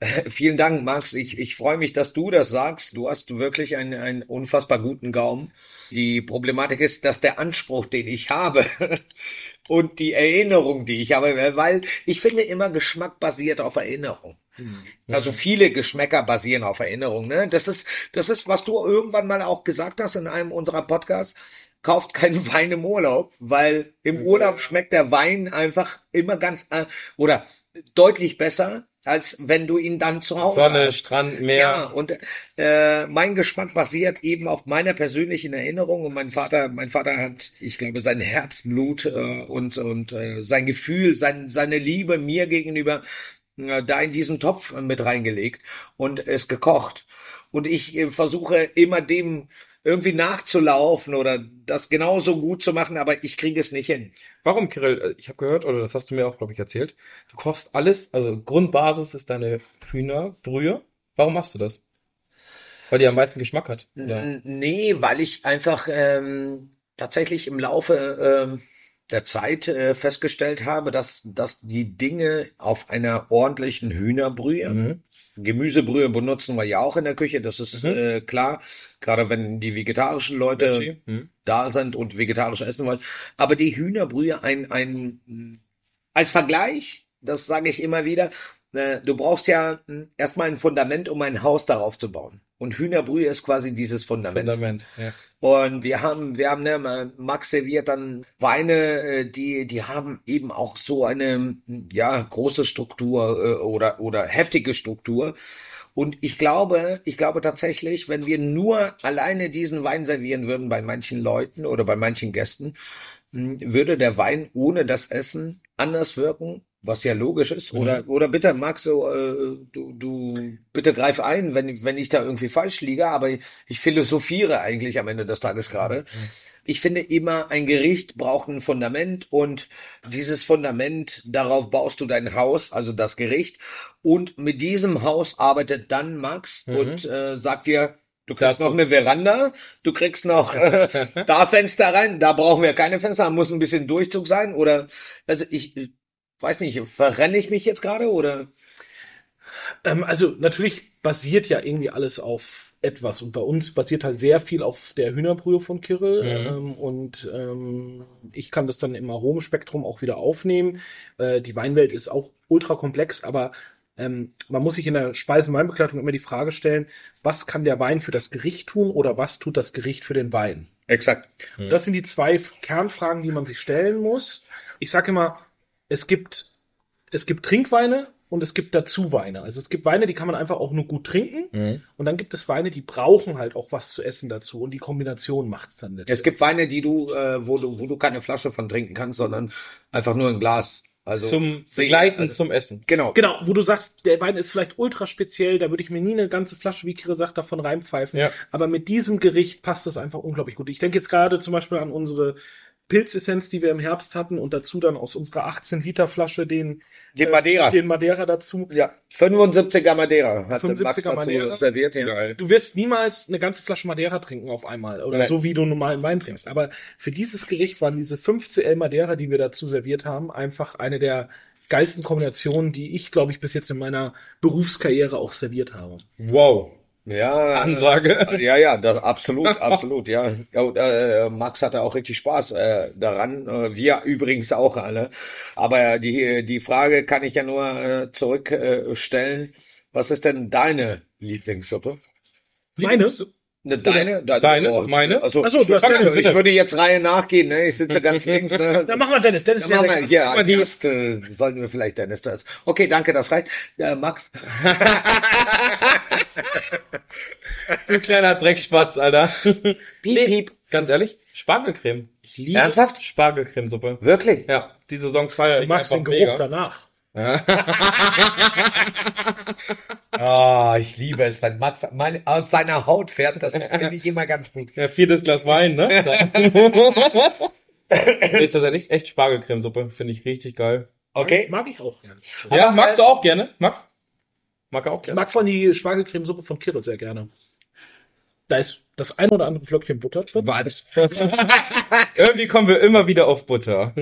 *laughs* Vielen Dank, Max. Ich, ich freue mich, dass du das sagst. Du hast wirklich einen, einen unfassbar guten Gaumen. Die Problematik ist, dass der Anspruch, den ich habe *laughs* und die Erinnerung, die ich habe, weil ich finde immer Geschmack basiert auf Erinnerung. Also viele Geschmäcker basieren auf Erinnerung. Ne? Das ist, das ist, was du irgendwann mal auch gesagt hast in einem unserer Podcasts. Kauft keinen *laughs* Wein im Urlaub, weil im Urlaub schmeckt der Wein einfach immer ganz äh, oder deutlich besser, als wenn du ihn dann zu Hause Sonne, hast. Strand, Meer. Ja, und äh, mein Geschmack basiert eben auf meiner persönlichen Erinnerung und mein Vater, mein Vater hat, ich glaube, sein Herzblut äh, und und äh, sein Gefühl, sein, seine Liebe mir gegenüber äh, da in diesen Topf mit reingelegt und es gekocht. Und ich äh, versuche immer dem irgendwie nachzulaufen oder das genauso gut zu machen, aber ich kriege es nicht hin. Warum, Kirill? Ich habe gehört, oder das hast du mir auch, glaube ich, erzählt. Du kochst alles, also Grundbasis ist deine Hühnerbrühe. Warum machst du das? Weil die am meisten Geschmack hat. Oder? Nee, weil ich einfach ähm, tatsächlich im Laufe ähm, der Zeit äh, festgestellt habe, dass, dass die Dinge auf einer ordentlichen Hühnerbrühe, Mhm. Gemüsebrühe benutzen wir ja auch in der Küche, das ist Mhm. äh, klar, gerade wenn die vegetarischen Leute? Mhm. da sind und vegetarisch essen wollen. Aber die Hühnerbrühe ein, ein als Vergleich, das sage ich immer wieder, du brauchst ja mh, erstmal ein Fundament, um ein Haus darauf zu bauen. Und Hühnerbrühe ist quasi dieses Fundament. Fundament. Ja. Und wir haben, wir haben, ne, Max serviert dann Weine, äh, die, die haben eben auch so eine, ja, große Struktur äh, oder, oder heftige Struktur. Und ich glaube, ich glaube tatsächlich, wenn wir nur alleine diesen Wein servieren würden bei manchen Leuten oder bei manchen Gästen, mh, würde der Wein ohne das Essen anders wirken, was ja logisch ist. Oder, oder bitte, Max, so, äh, du, du, bitte greif ein, wenn, wenn ich da irgendwie falsch liege, aber ich, ich philosophiere eigentlich am Ende des Tages gerade. Ich finde immer, ein Gericht braucht ein Fundament und dieses Fundament, darauf baust du dein Haus, also das Gericht. Und mit diesem Haus arbeitet dann Max und äh, sagt dir, du kriegst Dazu- noch eine Veranda, du kriegst noch äh, *laughs* da Fenster rein, da brauchen wir keine Fenster, muss ein bisschen Durchzug sein oder, also ich weiß nicht, verrenne ich mich jetzt gerade oder? Ähm, also natürlich basiert ja irgendwie alles auf etwas und bei uns basiert halt sehr viel auf der Hühnerbrühe von Kirill ähm, und ähm, ich kann das dann im Aromenspektrum auch wieder aufnehmen. Äh, die Weinwelt ist auch ultra komplex, aber ähm, man muss sich in der Speisen- und Weinbegleitung immer die Frage stellen, was kann der Wein für das Gericht tun oder was tut das Gericht für den Wein? Exakt. Das sind die zwei Kernfragen, die man sich stellen muss. Ich sage immer, es gibt, es gibt Trinkweine und es gibt dazu Weine. Also es gibt Weine, die kann man einfach auch nur gut trinken. Mhm. Und dann gibt es Weine, die brauchen halt auch was zu essen dazu. Und die Kombination macht's dann nicht. Es gibt Weine, die du, äh, wo du, wo du keine Flasche von trinken kannst, sondern einfach nur ein Glas. Also Zum Begleiten also, zum Essen. Genau. Genau, wo du sagst, der Wein ist vielleicht ultra speziell, da würde ich mir nie eine ganze Flasche, wie Kire sagt, davon reinpfeifen. Ja. Aber mit diesem Gericht passt es einfach unglaublich gut. Ich denke jetzt gerade zum Beispiel an unsere Pilzessenz, die wir im Herbst hatten und dazu dann aus unserer 18 Liter Flasche den, Den Madeira. den Madeira dazu. Ja, 75er Madeira hat 75er Max dazu Madeira. serviert. Ja. Du wirst niemals eine ganze Flasche Madeira trinken auf einmal oder Nein. so wie du normalen Wein trinkst. Aber für dieses Gericht waren diese 15 Madeira, die wir dazu serviert haben, einfach eine der geilsten Kombinationen, die ich, glaube ich, bis jetzt in meiner Berufskarriere auch serviert habe. Wow. Ja, Ansage. Ja, ja, das, absolut, *laughs* absolut, ja. ja und, äh, Max hatte auch richtig Spaß äh, daran. Äh, wir übrigens auch alle. Aber die, die Frage kann ich ja nur äh, zurückstellen. Äh, stellen. Was ist denn deine Lieblingssuppe? Meine? Ne, deine? Da- Deine? Meine? Also, Ach so, du hast ich, deine, ich würde jetzt Reihe nachgehen, ne? Ich sitze ganz *laughs* links, ne? Dann machen wir Dennis. Dennis Dann machen wir der hier Gast. als erste sollten wir vielleicht Dennis das. Okay, danke, das reicht. Äh, Max. *laughs* Du kleiner Dreckspatz, Alter. Piep, piep. Ganz ehrlich, Spargelcreme. Ich liebe Ernsthaft? Spargelcremesuppe. Wirklich? Ja. Die Saison feiere Du ich magst einfach den Geruch mega. danach. *laughs* Ah, ich liebe es, wenn Max meine, aus seiner Haut fährt. Das finde ich immer ganz gut. Ja, viertes Glas Wein, ne? *laughs* Jetzt ist echt, echt Spargelcremesuppe. Finde ich richtig geil. Okay. Mag ich auch gerne. Ja, Aber, magst äh, du auch gerne? Max? Mag er auch Ich gerne. mag von die Spargelcremesuppe von Kirill sehr gerne. Da ist das ein oder andere Flöckchen Butter drin. *laughs* Irgendwie kommen wir immer wieder auf Butter.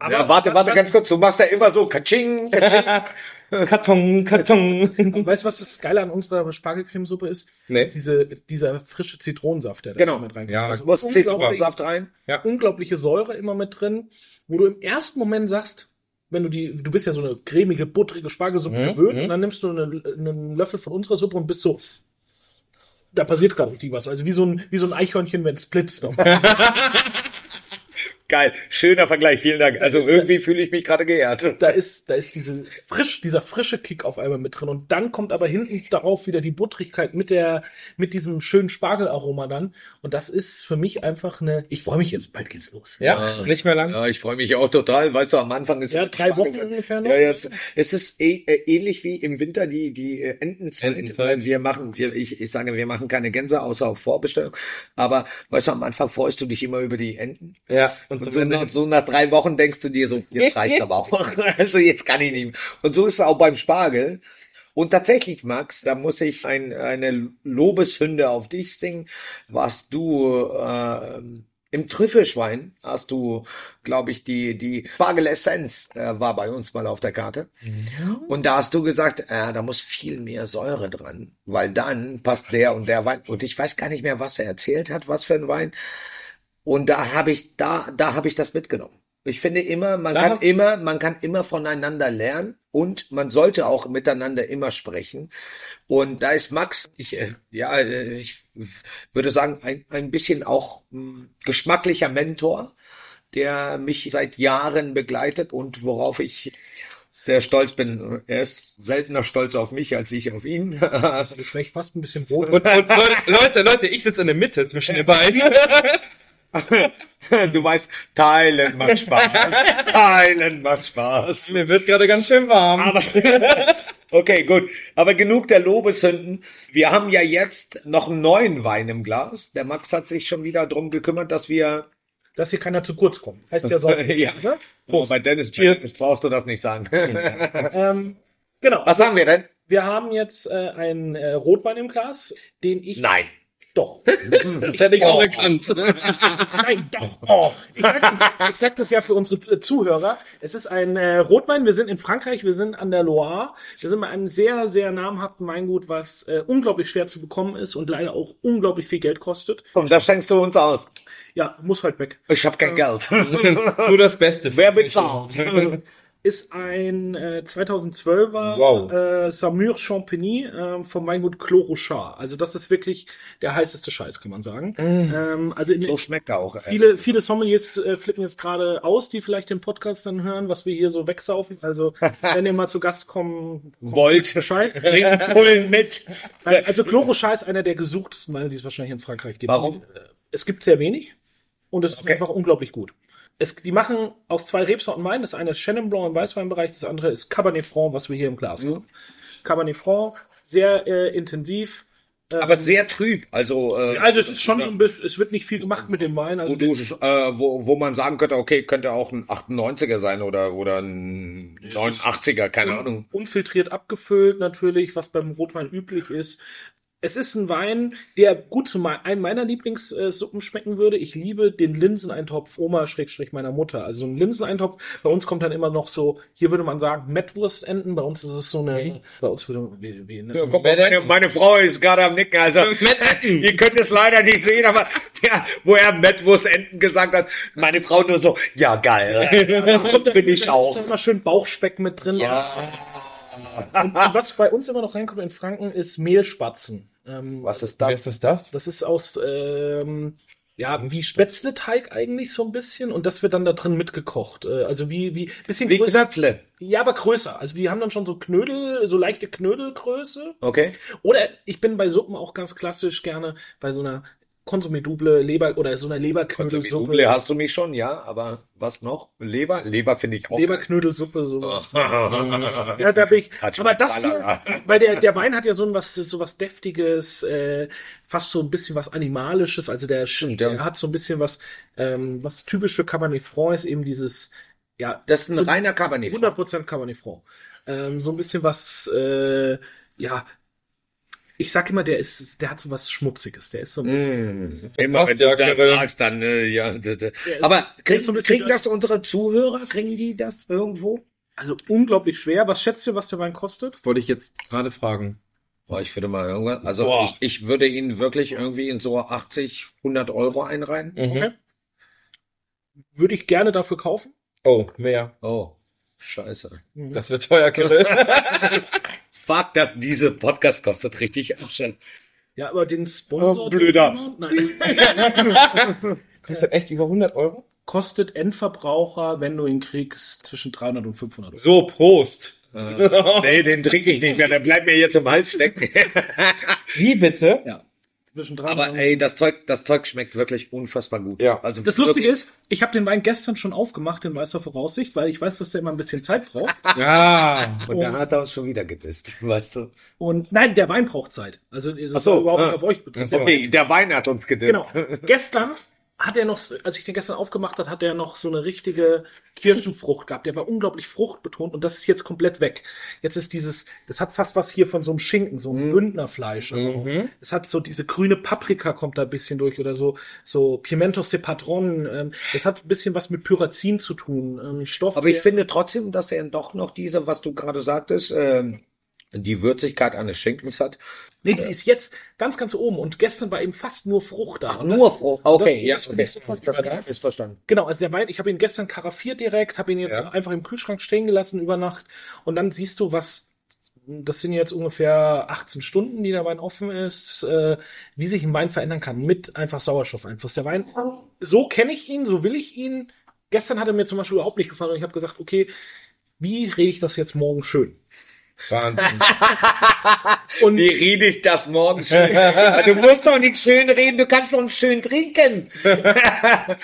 Aber Ja, warte, warte, ganz kurz. Du machst ja immer so Katsching, Katsching. *laughs* Karton, Karton. Weißt du, was das Geile an unserer Spargelcremesuppe ist? Nee. Diese, dieser frische Zitronensaft, der da Genau. mit reinkommt. Ja, Also unglaublich- Zitronensaft rein. unglaubliche Säure immer mit drin, wo du im ersten Moment sagst, wenn du die, du bist ja so eine cremige, buttrige Spargelsuppe Mhm, gewöhnt mhm. und dann nimmst du eine, einen Löffel von unserer Suppe und bist so, da passiert gerade richtig was. Also wie so ein, wie so ein Eichhörnchen, wenn es blitzt. *laughs* *laughs* Geil. Schöner Vergleich. Vielen Dank. Also irgendwie fühle ich mich gerade geehrt. da ist, da ist diese frisch, dieser frische Kick auf einmal mit drin und dann kommt aber hinten darauf wieder die Buttrigkeit mit der, mit diesem schönen Spargelaroma dann und das ist für mich einfach eine, ich freue mich jetzt, bald geht's los. Ja, nicht mehr lang. Ja, ich freue mich auch total. Weißt du, am Anfang ist Ja, drei Wochen ungefähr noch. Ja, jetzt, es ist eh, äh, ähnlich wie im Winter die die äh, Entenzeit. Entenzeit. Wir machen, wir, ich, ich sage, wir machen keine Gänse außer auf Vorbestellung. Aber weißt du, am Anfang freust du dich immer über die Enten. Ja. Und Und so nach, so nach drei Wochen denkst du dir so, jetzt reicht's *laughs* aber auch. Also jetzt kann ich nicht mehr. Und so ist es auch beim Spargel. Und tatsächlich, Max, da muss ich ein, eine Lobeshünde auf dich singen, was du äh, im Trüffelschwein hast du, glaube ich, die die Spargelessenz äh, war bei uns mal auf der Karte. Und da hast du gesagt, äh, da muss viel mehr Säure dran, weil dann passt der und der Wein. Und ich weiß gar nicht mehr, was er erzählt hat, was für ein Wein. Und da habe ich, da, da habe ich das mitgenommen. Ich finde immer, man Da kann immer, man kann immer voneinander lernen und man sollte auch miteinander immer sprechen. Und da ist Max, ich, äh, ja, äh, ich würde sagen, ein, ein bisschen auch mh, geschmacklicher Mentor, der mich seit Jahren begleitet und worauf ich sehr stolz bin. Er ist seltener stolz auf mich als ich auf ihn. Ich fast ein bisschen rot. Und, und Leute, Leute, ich sitze in der Mitte zwischen den beiden. *laughs* *laughs* du weißt, teilen macht *laughs* Spaß. Teilen macht Spaß. Mir wird gerade ganz schön warm. Aber *laughs* okay, gut. Aber genug der Lobeshünden. Wir haben ja jetzt noch einen neuen Wein im Glas. Der Max hat sich schon wieder drum gekümmert, dass wir. dass hier keiner zu kurz kommt. Heißt ja so. Ja. ne? Oh, bei Dennis Cheers. brauchst du das nicht sagen. ähm, genau. Was haben wir denn? Wir haben jetzt äh, einen äh, Rotwein im Glas, den ich Nein. Doch. *laughs* Das hätte ich auch erkannt. *laughs* Nein, doch. Oh. Ich, sag, ich sag das ja für unsere Z- Zuhörer. Es ist ein äh, Rotwein. Wir sind in Frankreich, wir sind an der Loire. Wir sind bei einem sehr, sehr namhaften Weingut, was äh, unglaublich schwer zu bekommen ist und leider auch unglaublich viel Geld kostet. Komm, da schenkst du uns aus. Ja, muss halt weg. Ich habe kein Geld. *laughs* Nur das Beste. Wer bezahlt? Ist ein äh, 2012er Wow. äh, Samur Champigny äh, vom Weingut Clos Rochard. Also das ist wirklich der heißeste Scheiß, kann man sagen. Ähm, also in, So schmeckt er auch. Viele, viele Sommeliers äh, flippen jetzt gerade aus, die vielleicht den Podcast dann hören, was wir hier so wegsaufen. Also, *laughs* wenn ihr mal zu Gast kommen Wollt. Bescheid. *laughs* Pullen mit. Also, Chlorochar ist einer der gesuchtesten Weine, die es wahrscheinlich in Frankreich gibt. Warum? Äh, Es gibt sehr wenig und es ist Okay. einfach unglaublich gut. Es, die machen aus zwei Rebsorten Wein. Das eine ist Chenin Blanc im Weißweinbereich, das andere ist Cabernet Franc, was wir hier im Glas haben. Cabernet Franc, sehr äh, intensiv. Aber sehr trüb. Also, äh, Also es ist schon so ein bisschen, es wird nicht viel gemacht mit dem Wein. wo, Also du, äh, wo, wo man sagen könnte, okay, könnte auch ein 98er sein oder, oder ein 89er, keine Ahnung. unfiltriert abgefüllt natürlich, was beim Rotwein üblich ist. Es ist ein Wein, der gut zu einem meiner Lieblingssuppen schmecken würde. Ich liebe den Linseneintopf Oma Schrägstrich meiner Mutter. Also so ein Linseneintopf. Bei uns kommt dann immer noch so, hier würde man sagen, Mettwurstenten. Bei uns ist es so eine, bei uns würde wie, wie, ne? Ja, mal, meine, meine Frau ist gerade am Nicken, also *laughs* ihr könnt es leider nicht sehen, aber ja, wo er Mettwurst-Enten gesagt hat, meine Frau nur so, ja geil, *laughs* bin ich Da auch. ist immer schön Bauchspeck mit drin. Ja. Und, und was bei uns immer noch reinkommt in Franken ist Mehlspatzen. Ähm, Was ist das? ist das das? Ist aus, ähm, ja, wie Spätzleteig eigentlich so ein bisschen und das wird dann da drin mitgekocht. Äh, Also wie, wie, bisschen Wie größer. Knöpfle. Ja, aber größer. Also die haben dann schon so Knödel, so leichte Knödelgröße. Okay. Oder ich bin bei Suppen auch ganz klassisch gerne bei so einer Konsumé Double, Leber oder so eine Leberknödelsuppe. Double hast du mich schon, ja, aber was noch? Leber? Leber finde ich auch. Leberknödelsuppe, sowas. *laughs* ja, da bin ich. *laughs* Touch Aber das hier, *laughs* weil der, der Wein hat ja so was, so was Deftiges, äh, fast so ein bisschen was Animalisches. Also der, Stimmt, der ja. hat so ein bisschen was, ähm, was typisch für Cabernet Franc ist, eben dieses, ja, Das ist ein so reiner Cabernet. 100% Cabernet Franc. Ähm, so ein bisschen was, äh, ja, ich sag immer, der ist, der hat so was Schmutziges. Der ist so ein bisschen, Mm, Immer wenn du ja, das sagst, dann, äh, ja. ist- Aber kriegen, so kriegen das unsere Zuhörer? Kriegen die das irgendwo? also unglaublich schwer. Was schätzt ihr, was der Wein kostet? Das wollte ich jetzt gerade fragen. Boah, ich würde mal irgendwann, also Boah. ich, ich würde ihn wirklich irgendwie in so 80, 100 Euro einreihen. Mhm. Okay. Würde ich gerne dafür kaufen. Oh, wer? Oh, scheiße. Das wird teuer, Kirill. *laughs* Fuck, dass diese Podcast kostet richtig Arsch. Ja, aber den Sponsor. Oh, blöder. Nein. *laughs* Kostet echt über 100 Euro? Kostet Endverbraucher, wenn du ihn kriegst, zwischen 300 und 500 Euro. So, Prost. *laughs* Nee, den trinke ich nicht mehr, der bleibt mir jetzt im Hals stecken. *laughs* Wie bitte? Ja. Zwischen 300 Aber ey, das Zeug, das Zeug schmeckt wirklich unfassbar gut. Ja. Also Das Lustige ist, ich habe den Wein gestern schon aufgemacht in weißer Voraussicht, weil ich weiß, dass der immer ein bisschen Zeit braucht. *laughs* Ja. Und da hat er uns schon wieder gedisst, *laughs* weißt du. Und nein, der Wein braucht Zeit. Also das Ach so, ist überhaupt ah. nicht auf euch bezogen. Okay, der Wein hat uns gedisst. Genau. Gestern hat er noch, als ich den gestern aufgemacht hat, hat er noch so eine richtige *laughs* Kirschenfrucht gehabt. Der war unglaublich fruchtbetont und das ist jetzt komplett weg. Jetzt ist dieses, das hat fast was hier von so einem Schinken, so ein Bündnerfleisch. Mhm. Es hat so diese grüne Paprika kommt da ein bisschen durch oder so, so Pimentos de Patron. Ähm, das hat ein bisschen was mit Pyrazin zu tun. Ähm, Stoff. Aber ich finde trotzdem, dass er doch noch diese, was du gerade sagtest, ähm, die Würzigkeit eines Schinkens hat. nee, die ist jetzt ganz, ganz oben und gestern war eben fast nur Frucht da. Und Nur froh. Okay, das- ja, das okay. ich sofort Das geil. ist verstanden. Genau, also der Wein, ich habe ihn gestern karaffiert direkt, habe ihn jetzt Ja. einfach im Kühlschrank stehen gelassen über Nacht und dann siehst du, was, das sind jetzt ungefähr 18 Stunden, die der Wein offen ist, äh, wie sich ein Wein verändern kann mit einfach Sauerstoffeinfluss. Der Wein, so kenne ich ihn, so will ich ihn. Gestern hat er mir zum Beispiel überhaupt nicht gefallen und ich habe gesagt, okay, wie rede ich das jetzt morgen schön? Wahnsinn. *laughs* Und Wie rede ich das morgen schön? *laughs* du musst doch nicht schön reden, du kannst uns schön trinken. *laughs*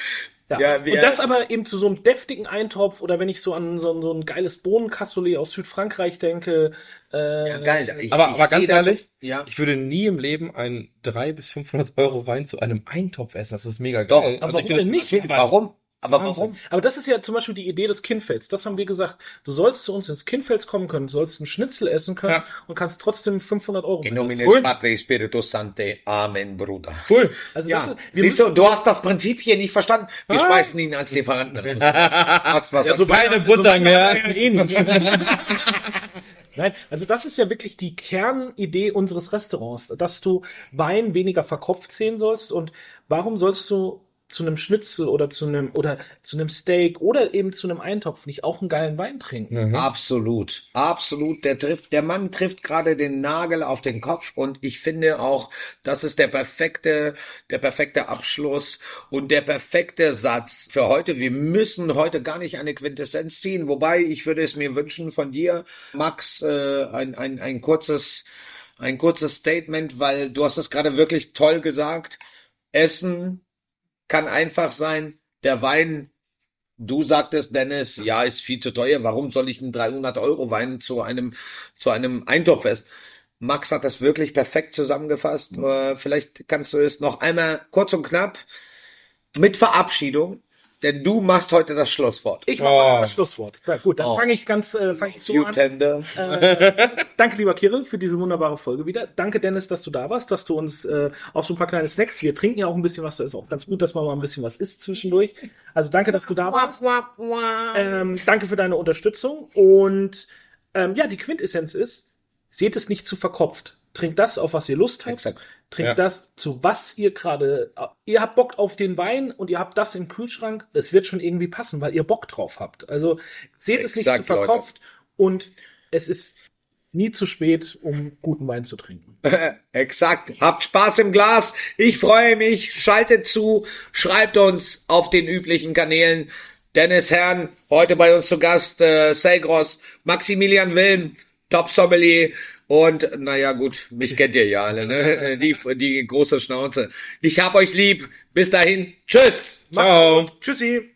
Ja. Ja, wir- und das aber eben zu so einem deftigen Eintopf oder wenn ich so an so, ein- so ein geiles Bohnencassoulet aus Südfrankreich denke. Äh, geil. Ich, Aber, ich aber ganz sehe das- ehrlich, ja. ich würde nie im Leben einen 300 bis 500 Euro Wein zu einem Eintopf essen. Das ist mega Doch, geil. aber Also ich warum finde denn das- nicht? Warum? Aber warum? Aber das ist ja zum Beispiel die Idee des Kindfelds. Das haben wir gesagt. Du sollst zu uns ins Kindfels kommen können, sollst einen Schnitzel essen können Ja. und kannst trotzdem 500 Euro. In nomine. Patri Spiritus Sancte. Amen, Bruder. Cool. Also Ja, das ist, siehst du, du hast das Prinzip hier nicht verstanden. Wir Ah. schmeißen ihn als Lieferanten raus. *laughs* Was Ja, so keine Butter eh nicht. Nein, also das ist ja wirklich die Kernidee unseres Restaurants, dass du Wein weniger verkopft sehen sollst und warum sollst du zu einem Schnitzel oder zu einem oder zu einem Steak oder eben zu einem Eintopf nicht auch einen geilen Wein trinken? Absolut, absolut. Der trifft, der Mann trifft gerade den Nagel auf den Kopf und ich finde auch, das ist der perfekte, der perfekte Abschluss und der perfekte Satz für heute. Wir müssen heute gar nicht eine Quintessenz ziehen, wobei ich würde es mir wünschen von dir, Max, äh, ein, ein, ein kurzes, ein kurzes Statement, weil du hast es gerade wirklich toll gesagt. Essen kann einfach sein. Der Wein Du sagtest, Dennis, ja, ist viel zu teuer. Warum soll ich einen 300 Euro Wein zu einem, zu einem Eintopf essen? Max hat das wirklich perfekt zusammengefasst. Äh, Vielleicht kannst du es noch einmal kurz und knapp mit Verabschiedung, denn du machst heute das Schlusswort. Ich mache Oh. das Schlusswort. Na gut, dann Oh. fange ich ganz, äh, fange ich so You an. tender. *laughs* Danke, lieber Kirill, für diese wunderbare Folge wieder. Danke, Dennis, dass du da warst, dass du uns äh, auch so ein paar kleine Snacks. Wir trinken ja auch ein bisschen was. Da ist auch ganz gut, dass man mal ein bisschen was isst zwischendurch. Also danke, dass du da warst. Ähm, danke für deine Unterstützung. Und ähm, ja, die Quintessenz ist, seht es nicht zu verkopft. Trinkt das, auf was ihr Lust habt. Exakt. Trinkt Ja. das, zu was ihr gerade. Ihr habt Bock auf den Wein und ihr habt das im Kühlschrank. Es wird schon irgendwie passen, weil ihr Bock drauf habt. Also seht es nicht zu Exakt, Leute. verkopft und es ist nie zu spät, um guten Wein zu trinken. *laughs* Exakt. Habt Spaß im Glas. Ich freue mich. Schaltet zu. Schreibt uns auf den üblichen Kanälen. Dennis Herrn, heute bei uns zu Gast, äh, Selgros, Maximilian Wilm, Top Sommelier Und naja, gut, mich kennt ihr ja alle, ne? *laughs* Die, die große Schnauze. Ich hab euch lieb. Bis dahin. Tschüss. Ciao. Tschüssi.